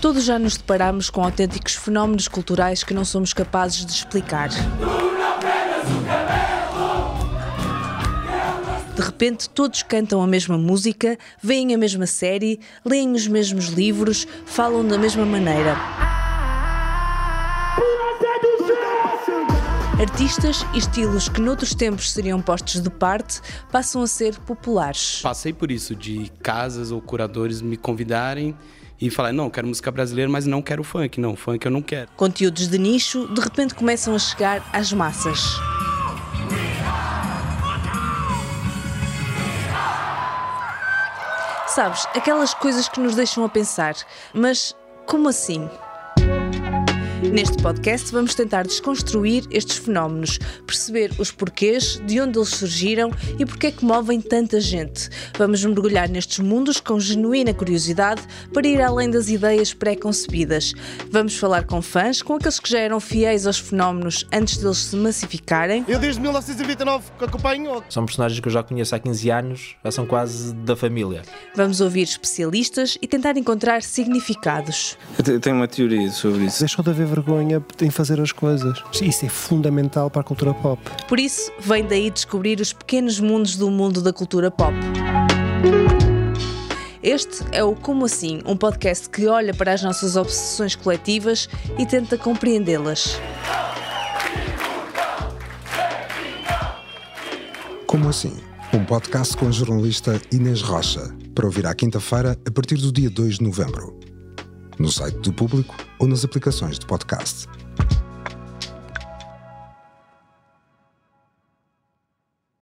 Todos já nos deparamos com autênticos fenómenos culturais que não somos capazes de explicar. De repente, todos cantam a mesma música, veem a mesma série, leem os mesmos livros, falam da mesma maneira. Artistas e estilos que noutros tempos seriam postos de parte passam a ser populares. Passei por isso, de casas ou curadores me convidarem e falar: não, quero música brasileira, mas não quero funk. Não, funk eu não quero. Conteúdos de nicho de repente começam a chegar às massas. Sabes, aquelas coisas que nos deixam a pensar, mas como assim? Neste podcast vamos tentar desconstruir estes fenómenos, perceber os porquês, de onde eles surgiram e porque é que movem tanta gente. Vamos mergulhar nestes mundos com genuína curiosidade para ir além das ideias pré-concebidas. Vamos falar com fãs, com aqueles que já eram fiéis aos fenómenos antes deles se massificarem. Eu desde 1929 que acompanho. São personagens que eu já conheço há 15 anos, já são quase da família. Vamos ouvir especialistas e tentar encontrar significados. Eu tenho uma teoria sobre isso. Deixou de haver vergonha em fazer as coisas. Isso é fundamental para a cultura pop. Por isso, vem daí descobrir os pequenos mundos do mundo da cultura pop. Este é o Como Assim, um podcast que olha para as nossas obsessões coletivas e tenta compreendê-las. Como assim? Um podcast com a jornalista Inês Rocha, para ouvir à quinta-feira a partir do dia 2 de novembro. No site do público ou nas aplicações de podcast.